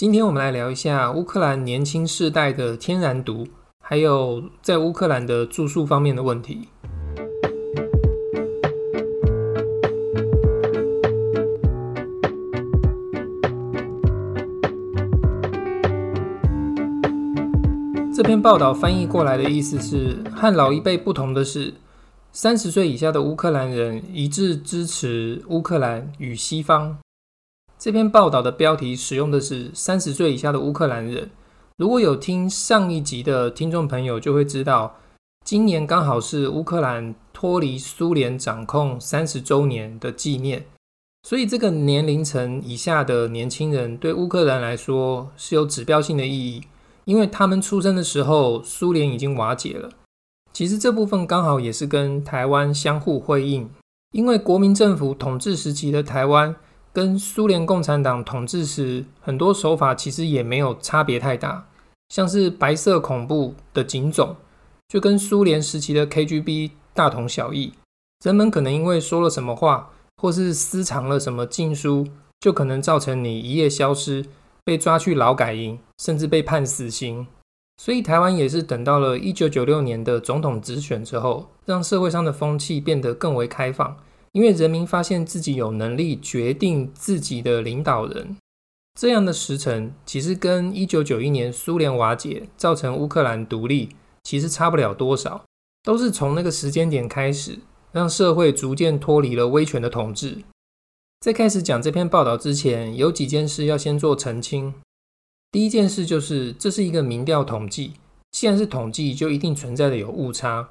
今天我们来聊一下乌克兰年轻世代的天然毒，还有在乌克兰的住宿方面的问题。这篇报道翻译过来的意思是，和老一辈不同的是，三十岁以下的乌克兰人一致支持乌克兰与西方。这篇报道的标题使用的是三十岁以下的乌克兰人。如果有听上一集的听众朋友就会知道，今年刚好是乌克兰脱离苏联掌控三十周年的纪念，所以这个年龄层以下的年轻人对乌克兰来说是有指标性的意义。因为他们出生的时候，苏联已经瓦解了。其实这部分刚好也是跟台湾相互辉映，因为国民政府统治时期的台湾，跟苏联共产党统治时很多手法其实也没有差别太大，像是白色恐怖的警种，就跟苏联时期的 KGB 大同小异。人们可能因为说了什么话，或是私藏了什么禁书，就可能造成你一夜消失。被抓去劳改营，甚至被判死刑。所以台湾也是等到了一九九六年的总统直选之后，让社会上的风气变得更为开放，因为人民发现自己有能力决定自己的领导人。这样的时辰其实跟一九九一年苏联瓦解造成乌克兰独立其实差不了多少，都是从那个时间点开始，让社会逐渐脱离了威权的统治。在开始讲这篇报道之前，有几件事要先做澄清。第一件事就是，这是一个民调统计，既然是统计，就一定存在的有误差。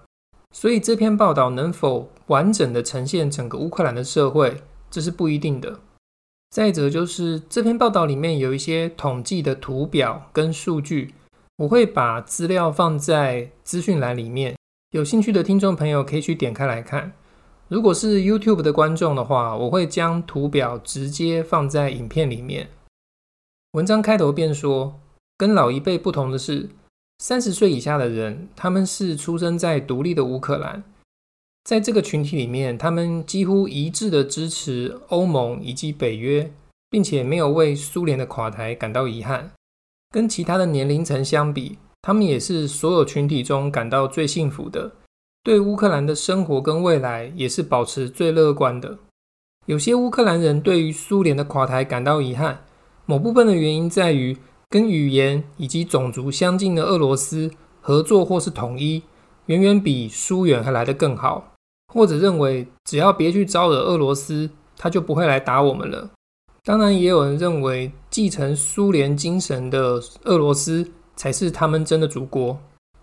所以这篇报道能否完整的呈现整个乌克兰的社会，这是不一定的。再者就是，这篇报道里面有一些统计的图表跟数据，我会把资料放在资讯栏里面，有兴趣的听众朋友可以去点开来看。如果是 YouTube 的观众的话，我会将图表直接放在影片里面。文章开头便说，跟老一辈不同的是，三十岁以下的人，他们是出生在独立的乌克兰，在这个群体里面，他们几乎一致的支持欧盟以及北约，并且没有为苏联的垮台感到遗憾。跟其他的年龄层相比，他们也是所有群体中感到最幸福的。对乌克兰的生活跟未来也是保持最乐观的。有些乌克兰人对于苏联的垮台感到遗憾，某部分的原因在于跟语言以及种族相近的俄罗斯合作或是统一，远远比疏远还来得更好。或者认为只要别去招惹俄罗斯，他就不会来打我们了。当然，也有人认为继承苏联精神的俄罗斯才是他们真的祖国。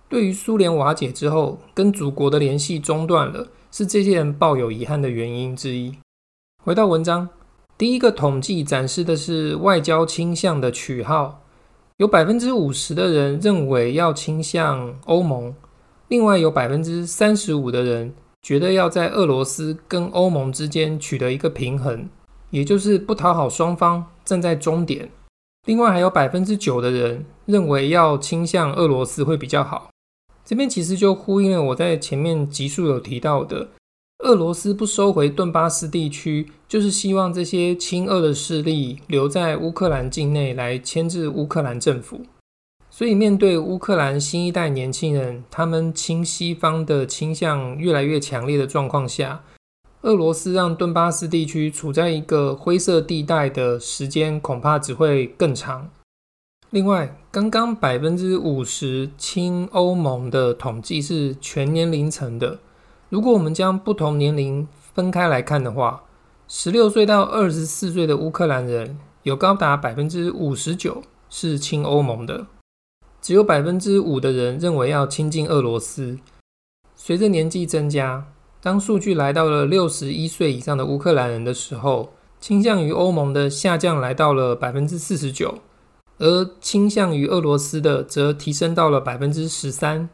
对于苏联瓦解之后，跟祖国的联系中断了，是这些人抱有遗憾的原因之一。回到文章，第一个统计展示的是外交倾向的取号，有百分之五十的人认为要倾向欧盟，另外有百分之三十五的人觉得要在俄罗斯跟欧盟之间取得一个平衡，也就是不讨好双方，站在中点。另外还有百分之九的人认为要倾向俄罗斯会比较好。这边其实就呼应了我在前面集数有提到的，俄罗斯不收回顿巴斯地区，就是希望这些亲俄的势力留在乌克兰境内来牵制乌克兰政府。所以面对乌克兰新一代年轻人，他们亲西方的倾向越来越强烈的状况下，俄罗斯让顿巴斯地区处在一个灰色地带的时间恐怕只会更长。另外，刚刚百分之五十亲欧盟的统计是全年龄层的。如果我们将不同年龄分开来看的话，十六岁到二十四岁的乌克兰人有高达百分之五十九是亲欧盟的，只有百分之五的人认为要亲近俄罗斯。随着年纪增加，当数据来到了六十一岁以上的乌克兰人的时候，倾向于欧盟的下降来到了百分之四十九。而倾向于俄罗斯的则提升到了百分之十三。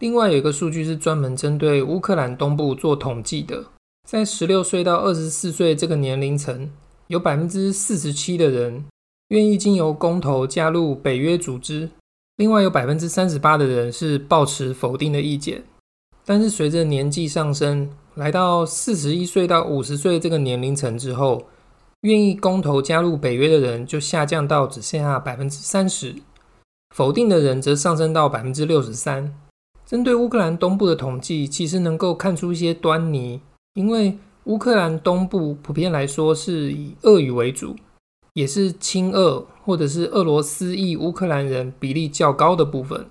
另外有一个数据是专门针对乌克兰东部做统计的，在十六岁到二十四岁这个年龄层，有百分之四十七的人愿意经由公投加入北约组织，另外有百分之三十八的人是抱持否定的意见。但是随着年纪上升，来到四十一岁到五十岁这个年龄层之后，愿意公投加入北约的人就下降到只剩下百分之三十，否定的人则上升到百分之六十三。针对乌克兰东部的统计，其实能够看出一些端倪，因为乌克兰东部普遍来说是以俄语为主，也是亲俄或者是俄罗斯裔乌克兰人比例较高的部分。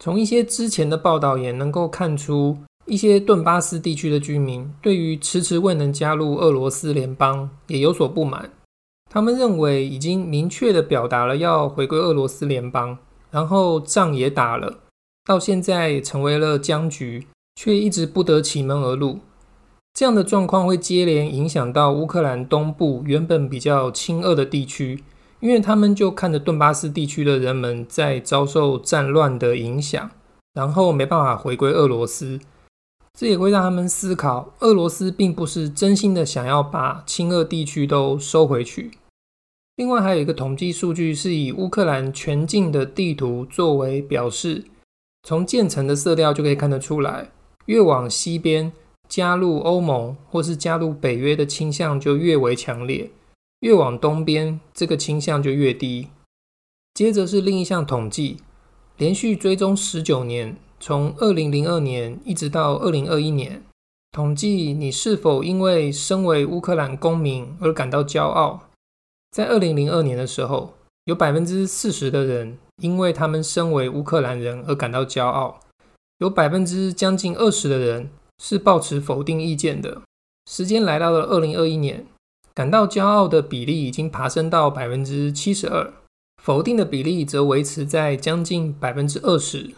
从一些之前的报道也能够看出，一些顿巴斯地区的居民对于迟迟未能加入俄罗斯联邦也有所不满。他们认为已经明确地表达了要回归俄罗斯联邦，然后仗也打了。到现在成为了僵局，却一直不得其门而入。这样的状况会接连影响到乌克兰东部原本比较亲俄的地区，因为他们就看着顿巴斯地区的人们在遭受战乱的影响，然后没办法回归俄罗斯。这也会让他们思考，俄罗斯并不是真心的想要把亲俄地区都收回去。另外，还有一个统计数据是以乌克兰全境的地图作为表示。从渐层的色调就可以看得出来，越往西边加入欧盟或是加入北约的倾向就越为强烈，越往东边这个倾向就越低。接着是另一项统计，连续追踪十九年，从二零零二年一直到二零二一年，统计你是否因为身为乌克兰公民而感到骄傲。在二零零二年的时候，有百分之四十的人，因为他们身为乌克兰人而感到骄傲，有百分之将近二十的人是抱持否定意见的。时间来到了二零二一年，感到骄傲的比例已经爬升到百分之七十二，否定的比例则维持在将近百分之二十。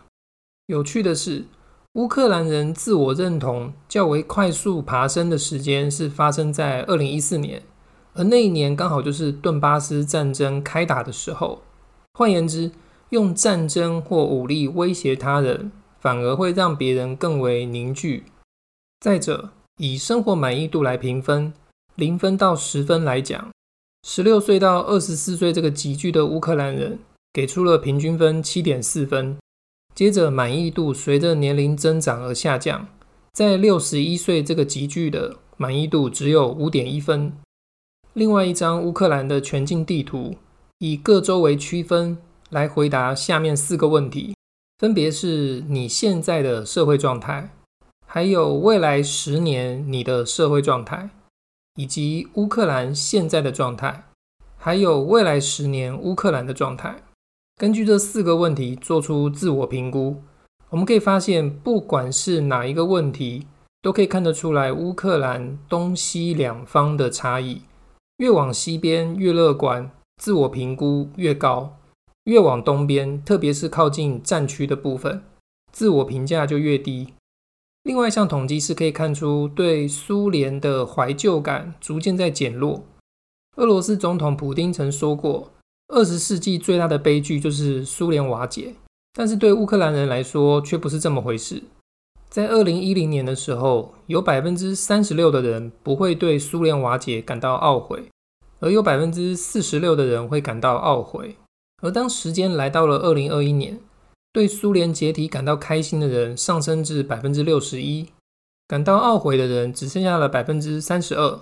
有趣的是，乌克兰人自我认同较为快速爬升的时间是发生在二零一四年。而那一年刚好就是顿巴斯战争开打的时候。换言之，用战争或武力威胁他人，反而会让别人更为凝聚。再者，以生活满意度来评分，零分到十分来讲，十六岁到二十四岁这个级距的乌克兰人给出了平均分七点四分。接着，满意度随着年龄增长而下降，在六十一岁这个级距的满意度只有五点一分。另外一张乌克兰的全境地图，以各州为区分来回答下面四个问题，分别是你现在的社会状态，还有未来十年你的社会状态，以及乌克兰现在的状态，还有未来十年乌克兰的状态。根据这四个问题做出自我评估，我们可以发现，不管是哪一个问题，都可以看得出来乌克兰东西两方的差异。越往西边越乐观，自我评估越高；越往东边，特别是靠近战区的部分，自我评价就越低。另外一项统计是可以看出，对苏联的怀旧感逐渐在减弱。俄罗斯总统普丁曾说过，二十世纪最大的悲剧就是苏联瓦解，但是对乌克兰人来说却不是这么回事。在二零一零年的时候，有百分之三十六的人不会对苏联瓦解感到懊悔，而有百分之四十六的人会感到懊悔。而当时间来到了二零二一年，对苏联解体感到开心的人上升至百分之六十一，感到懊悔的人只剩下了百分之三十二。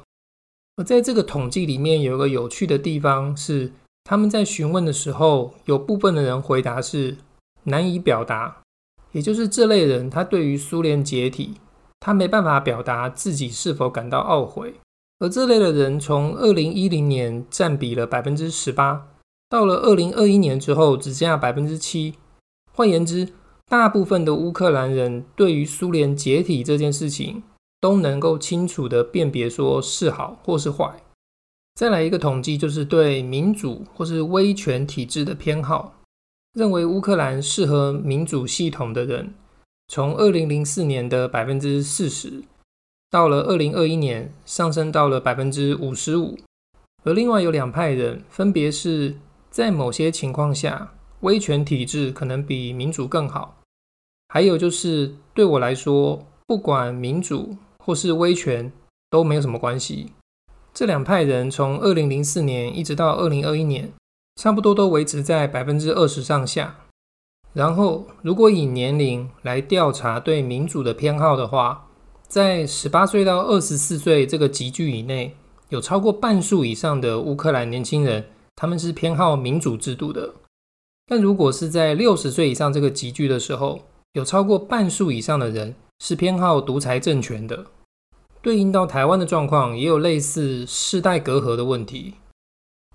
而在这个统计里面，有一个有趣的地方是，他们在询问的时候，有部分的人回答是难以表达。也就是这类人，他对于苏联解体，他没办法表达自己是否感到懊悔。而这类的人，从二零一零年占比了百分之十八，到了二零二一年之后，只剩下百分之七。换言之，大部分的乌克兰人对于苏联解体这件事情，都能够清楚地辨别说是好或是坏。再来一个统计，就是对民主或是威权体制的偏好。认为乌克兰适合民主系统的人，从二零零四年的百分之四十，到了二零二一年上升到了百分之五十五。而另外有两派人，分别是在某些情况下，威权体制可能比民主更好；还有就是对我来说，不管民主或是威权都没有什么关系。这两派人从二零零四年一直到二零二一年。差不多都维持在百分之二十上下。然后，如果以年龄来调查对民主的偏好的话，在十八岁到二十四岁这个集距以内，有超过半数以上的乌克兰年轻人，他们是偏好民主制度的。但如果是在六十岁以上这个集聚的时候，有超过半数以上的人是偏好独裁政权的。对应到台湾的状况，也有类似世代隔阂的问题。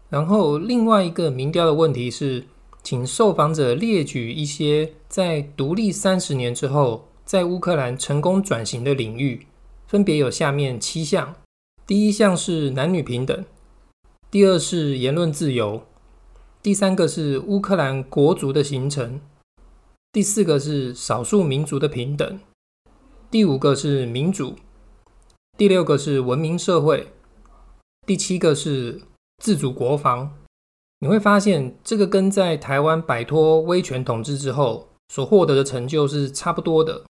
然后另外一个民调的问题是，请受访者列举一些在独立三十年之后，在乌克兰成功转型的领域，分别有下面七项。第一项是男女平等，第二是言论自由，第三个是乌克兰国族的形成，第四个是少数民族的平等，第五个是民主。第六个是文明社会，第七个是自主国防。你会发现，这个跟在台湾摆脱威权统治之后所获得的成就是差不多的。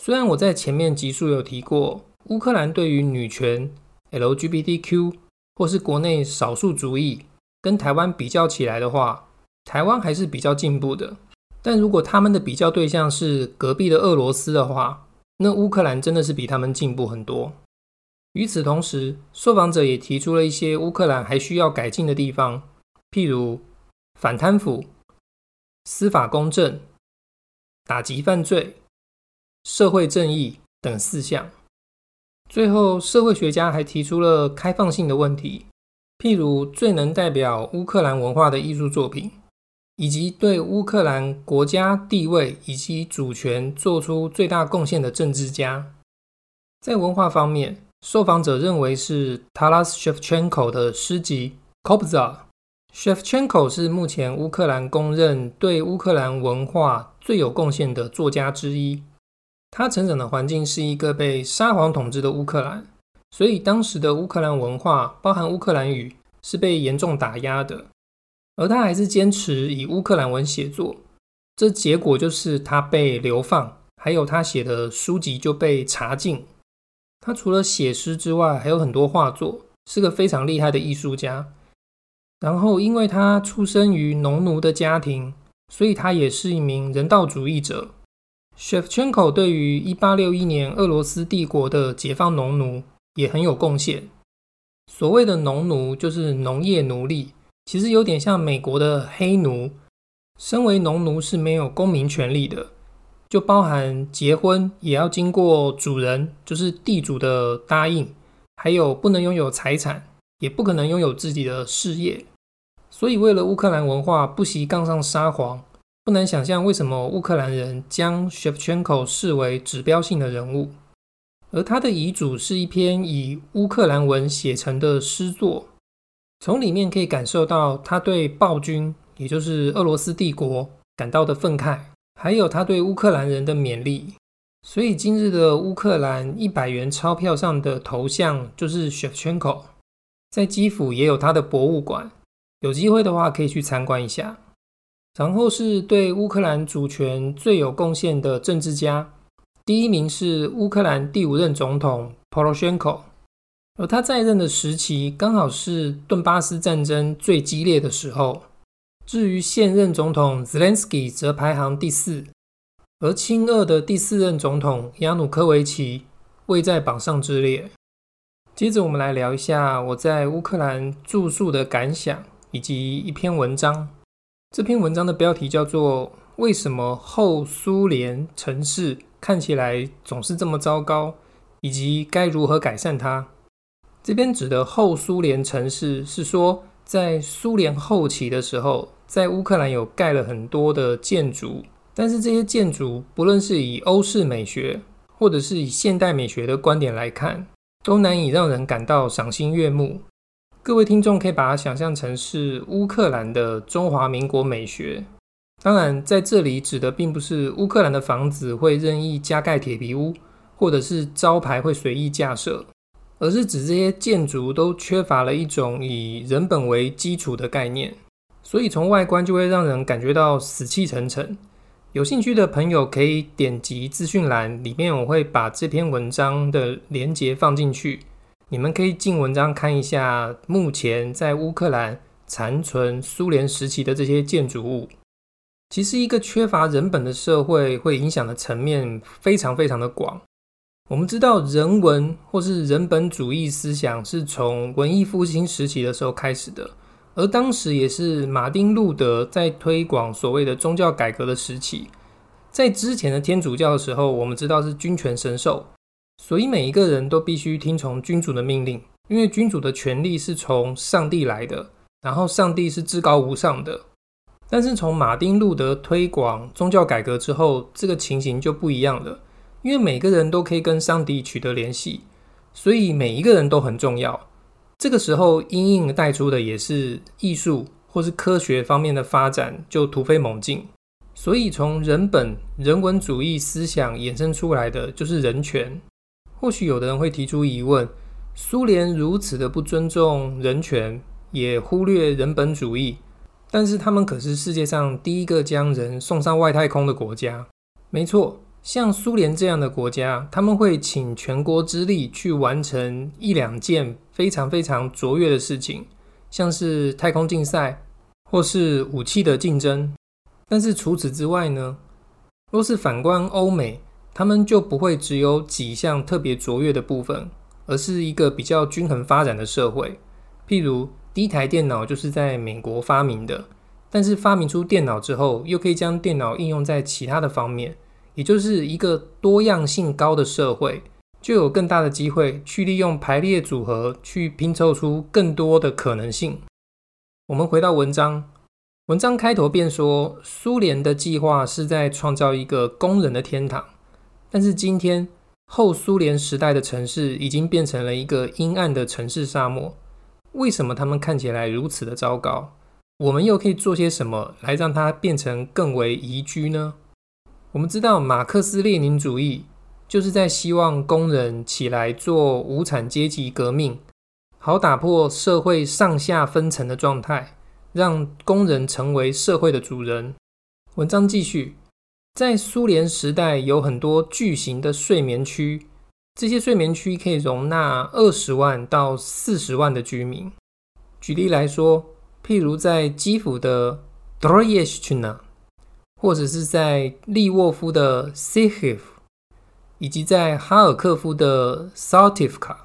虽然我在前面集数有提过，乌克兰对于女权、LGBTQ 或是国内少数族裔跟台湾比较起来的话，台湾还是比较进步的。但如果他们的比较对象是隔壁的俄罗斯的话，那乌克兰真的是比他们进步很多。与此同时，受访者也提出了一些乌克兰还需要改进的地方，譬如反贪腐、司法公正、打击犯罪、社会正义等四项。最后，社会学家还提出了开放性的问题，譬如最能代表乌克兰文化的艺术作品，以及对乌克兰国家地位以及主权做出最大贡献的政治家。在文化方面，受访者认为是 Taras Shevchenko 的诗集《Kobza》。Shevchenko 是目前乌克兰公认对乌克兰文化最有贡献的作家之一。他成长的环境是一个被沙皇统治的乌克兰，所以当时的乌克兰文化，包含乌克兰语，是被严重打压的。而他还是坚持以乌克兰文写作，这结果就是他被流放，还有他写的书籍就被查禁。他除了写诗之外，还有很多画作，是个非常厉害的艺术家。然后，因为他出生于农奴的家庭，所以他也是一名人道主义者。Shevchenko 对于1861年俄罗斯帝国的解放农奴也很有贡献。所谓的农奴就是农业奴隶，其实有点像美国的黑奴。身为农奴是没有公民权利的。就包含结婚也要经过主人，就是地主的答应，还有不能拥有财产，也不可能拥有自己的事业。所以，为了乌克兰文化不惜杠上沙皇，不难想象为什么乌克兰人将 Shevchenko 视为指标性的人物。而他的遗嘱是一篇以乌克兰文写成的诗作，从里面可以感受到他对暴君，也就是俄罗斯帝国感到的愤慨。还有他对乌克兰人的勉励，所以今日的乌克兰一百元钞票上的头像就是 Shevchenko，在基辅也有他的博物馆，有机会的话可以去参观一下。然后是对乌克兰主权最有贡献的政治家，第一名是乌克兰第五任总统 Poroshenko，而他在任的时期刚好是顿巴斯战争最激烈的时候。至于现任总统 Zelensky 则排行第四，而亲俄的第四任总统亚努科维奇位在榜上之列。接着，我们来聊一下我在乌克兰住宿的感想，以及一篇文章。这篇文章的标题叫做《为什么后苏联城市看起来总是这么糟糕》，以及该如何改善它。这边指的后苏联城市是说，在苏联后期的时候，在乌克兰有盖了很多的建筑，但是这些建筑不论是以欧式美学，或者是以现代美学的观点来看，都难以让人感到赏心悦目。各位听众可以把它想象成是乌克兰的中华民国美学。当然，在这里指的并不是乌克兰的房子会任意加盖铁皮屋，或者是招牌会随意架设。而是指这些建筑都缺乏了一种以人本为基础的概念，所以从外观就会让人感觉到死气沉沉。有兴趣的朋友可以点击资讯栏里面，我会把这篇文章的连接放进去，你们可以进文章看一下目前在乌克兰残存苏联时期的这些建筑物。其实，一个缺乏人本的社会会影响的层面非常非常的广。我们知道人文或是人本主义思想是从文艺复兴时期的时候开始的，而当时也是马丁路德在推广所谓的宗教改革的时期。在之前的天主教的时候，我们知道是君权神授，所以每一个人都必须听从君主的命令，因为君主的权力是从上帝来的，然后上帝是至高无上的。但是从马丁路德推广宗教改革之后，这个情形就不一样了。因为每个人都可以跟上帝取得联系，所以每一个人都很重要。这个时候，因应带出的也是艺术或是科学方面的发展就突飞猛进。所以，从人本人文主义思想衍生出来的就是人权。或许有的人会提出疑问：苏联如此的不尊重人权，也忽略人本主义，但是他们可是世界上第一个将人送上外太空的国家。没错。像苏联这样的国家，他们会请全国之力去完成一两件非常非常卓越的事情，像是太空竞赛或是武器的竞争。但是除此之外呢，若是反观欧美，他们就不会只有几项特别卓越的部分，而是一个比较均衡发展的社会。譬如第一台电脑就是在美国发明的，但是发明出电脑之后，又可以将电脑应用在其他的方面。也就是一个多样性高的社会，就有更大的机会去利用排列组合去拼凑出更多的可能性。我们回到文章，文章开头便说，苏联的计划是在创造一个工人的天堂，但是今天后苏联时代的城市已经变成了一个阴暗的城市沙漠。为什么他们看起来如此的糟糕？我们又可以做些什么来让它变成更为宜居呢？我们知道，马克思列宁主义就是在希望工人起来做无产阶级革命，好打破社会上下分层的状态，让工人成为社会的主人。文章继续，在苏联时代有很多巨型的睡眠区，这些睡眠区可以容纳二十万到四十万的居民。举例来说，譬如在基辅的 d r o y e s c h n a 或者是在利沃夫的 Sihiv，以及在哈尔科夫的 Saltivka，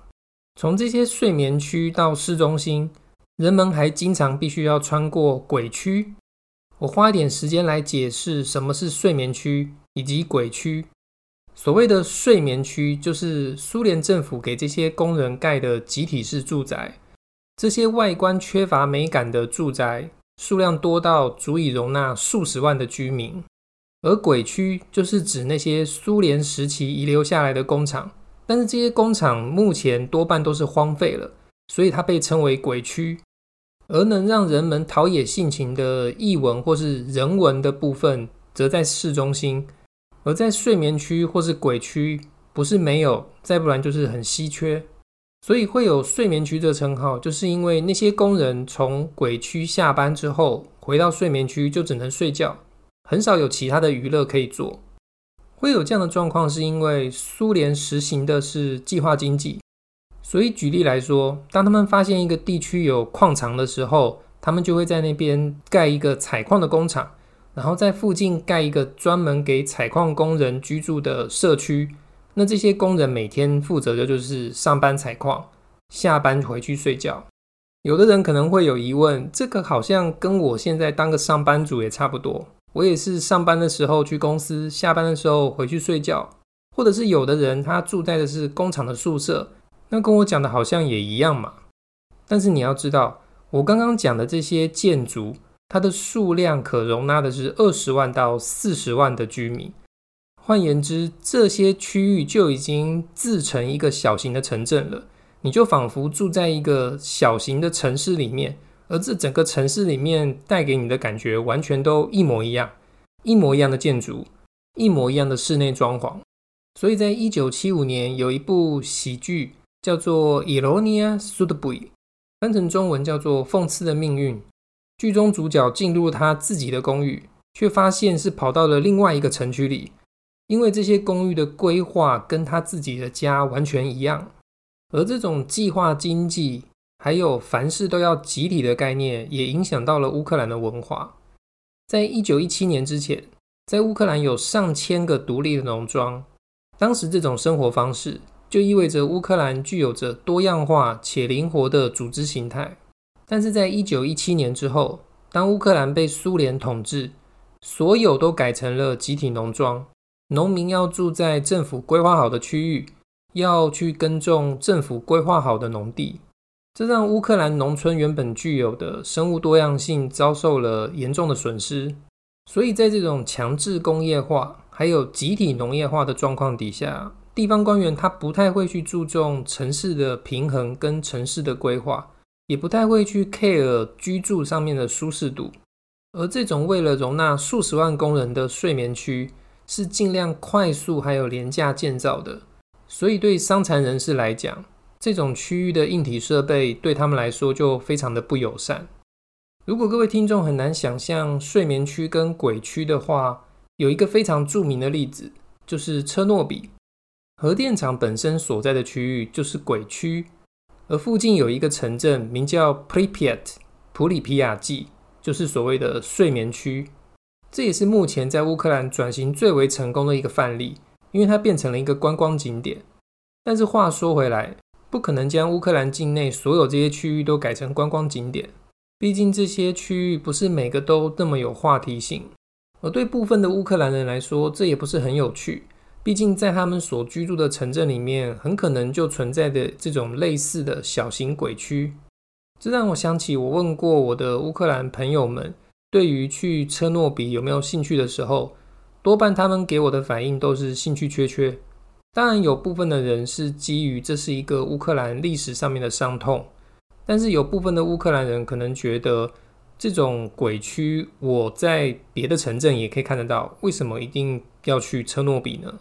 从这些睡眠区到市中心，人们还经常必须要穿过鬼区。我花一点时间来解释什么是睡眠区以及鬼区。所谓的睡眠区，就是苏联政府给这些工人盖的集体式住宅，这些外观缺乏美感的住宅。数量多到足以容纳数十万的居民，而鬼区就是指那些苏联时期遗留下来的工厂，但是这些工厂目前多半都是荒废了，所以它被称为鬼区。而能让人们陶冶性情的艺文或是人文的部分，则在市中心，而在睡眠区或是鬼区，不是没有，再不然就是很稀缺。所以会有睡眠区这称号，就是因为那些工人从鬼区下班之后回到睡眠区就只能睡觉，很少有其他的娱乐可以做。会有这样的状况，是因为苏联实行的是计划经济。所以举例来说，当他们发现一个地区有矿藏的时候，他们就会在那边盖一个采矿的工厂，然后在附近盖一个专门给采矿工人居住的社区。那这些工人每天负责的就是上班采矿，下班回去睡觉。有的人可能会有疑问，这个好像跟我现在当个上班族也差不多。我也是上班的时候去公司，下班的时候回去睡觉。或者是有的人他住在的是工厂的宿舍，那跟我讲的好像也一样嘛。但是你要知道，我刚刚讲的这些建筑，它的数量可容纳的是二十万到四十万的居民。换言之，这些区域就已经自成一个小型的城镇了。你就仿佛住在一个小型的城市里面，而这整个城市里面带给你的感觉完全都一模一样，一模一样的建筑，一模一样的室内装潢。所以在一九七五年，有一部喜剧叫做《Ironia Sudbury》，翻成中文叫做《讽刺的命运》。剧中主角进入他自己的公寓，却发现是跑到了另外一个城区里。因为这些公寓的规划跟他自己的家完全一样，而这种计划经济还有凡事都要集体的概念，也影响到了乌克兰的文化。在一九一七年之前，在乌克兰有上千个独立的农庄，当时这种生活方式就意味着乌克兰具有着多样化且灵活的组织形态。但是在一九一七年之后，当乌克兰被苏联统治，所有都改成了集体农庄，农民要住在政府规划好的区域，要去耕种政府规划好的农地，这让乌克兰农村原本具有的生物多样性遭受了严重的损失。所以在这种强制工业化还有集体农业化的状况底下，地方官员他不太会去注重城市的平衡跟城市的规划，也不太会去 care 居住上面的舒适度。而这种为了容纳数十万工人的睡眠区，是尽量快速还有廉价建造的，所以对伤残人士来讲，这种区域的硬体设备对他们来说就非常的不友善。如果各位听众很难想象睡眠区跟鬼区的话，有一个非常著名的例子，就是车诺比核电厂本身所在的区域就是鬼区，而附近有一个城镇名叫 Pripyat 普里皮亚季。就是所谓的睡眠区，这也是目前在乌克兰转型最为成功的一个范例，因为它变成了一个观光景点。但是话说回来，不可能将乌克兰境内所有这些区域都改成观光景点，毕竟这些区域不是每个都那么有话题性，而对部分的乌克兰人来说，这也不是很有趣。毕竟在他们所居住的城镇里面，很可能就存在着这种类似的小型鬼区。这让我想起，我问过我的乌克兰朋友们，对于去车诺比有没有兴趣的时候，多半他们给我的反应都是兴趣缺缺。当然，有部分的人是基于这是一个乌克兰历史上面的伤痛，但是有部分的乌克兰人可能觉得，这种鬼区我在别的城镇也可以看得到，为什么一定要去车诺比呢？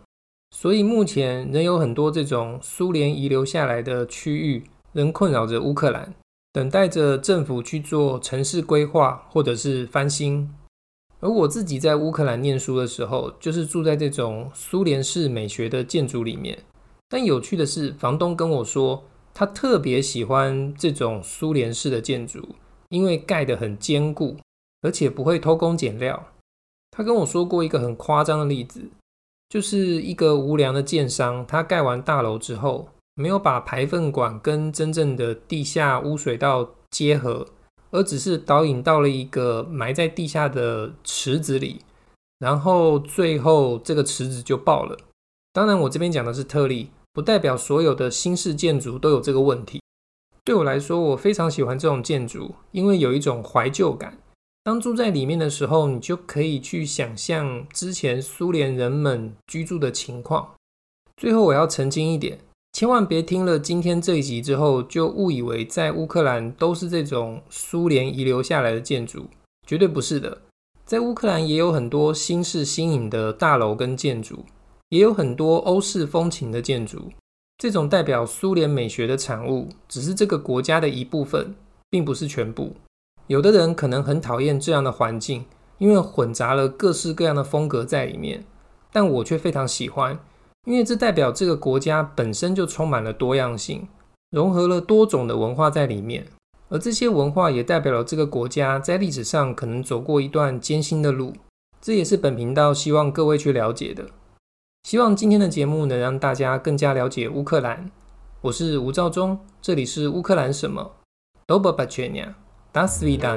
所以目前仍有很多这种苏联遗留下来的区域，仍困扰着乌克兰。等待着政府去做城市规划或者是翻新，而我自己在乌克兰念书的时候，就是住在这种苏联式美学的建筑里面。但有趣的是，房东跟我说，他特别喜欢这种苏联式的建筑，因为盖得很坚固，而且不会偷工减料。他跟我说过一个很夸张的例子，就是一个无良的建商，他盖完大楼之后，没有把排粪管跟真正的地下污水道结合，而只是导引到了一个埋在地下的池子里，然后最后这个池子就爆了。当然，我这边讲的是特例，不代表所有的新式建筑都有这个问题。对我来说，我非常喜欢这种建筑，因为有一种怀旧感。当住在里面的时候，你就可以去想象之前苏联人们居住的情况。最后，我要澄清一点。千万别听了今天这一集之后，就误以为在乌克兰都是这种苏联遗留下来的建筑，绝对不是的。在乌克兰也有很多新式新颖的大楼跟建筑，也有很多欧式风情的建筑。这种代表苏联美学的产物，只是这个国家的一部分，并不是全部。有的人可能很讨厌这样的环境因为混杂了各式各样的风格在里面但我却非常喜欢因为这代表这个国家本身就充满了多样性融合了多种的文化在里面。而这些文化也代表了这个国家在历史上可能走过一段艰辛的路这也是本频道希望各位去了解的。希望今天的节目能让大家更加了解乌克兰。我是吴兆忠这里是乌克兰什么。都不缺你啊 Bis wieder.